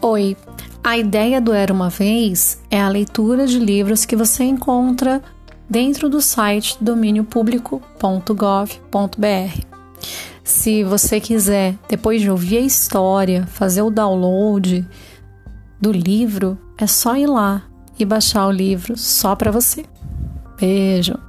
Oi, a ideia do Era uma Vez é a leitura de livros que você encontra dentro do site domíniopublico.gov.br. Se você quiser, depois de ouvir a história, fazer o download do livro, é só ir lá e baixar o livro só para você. Beijo!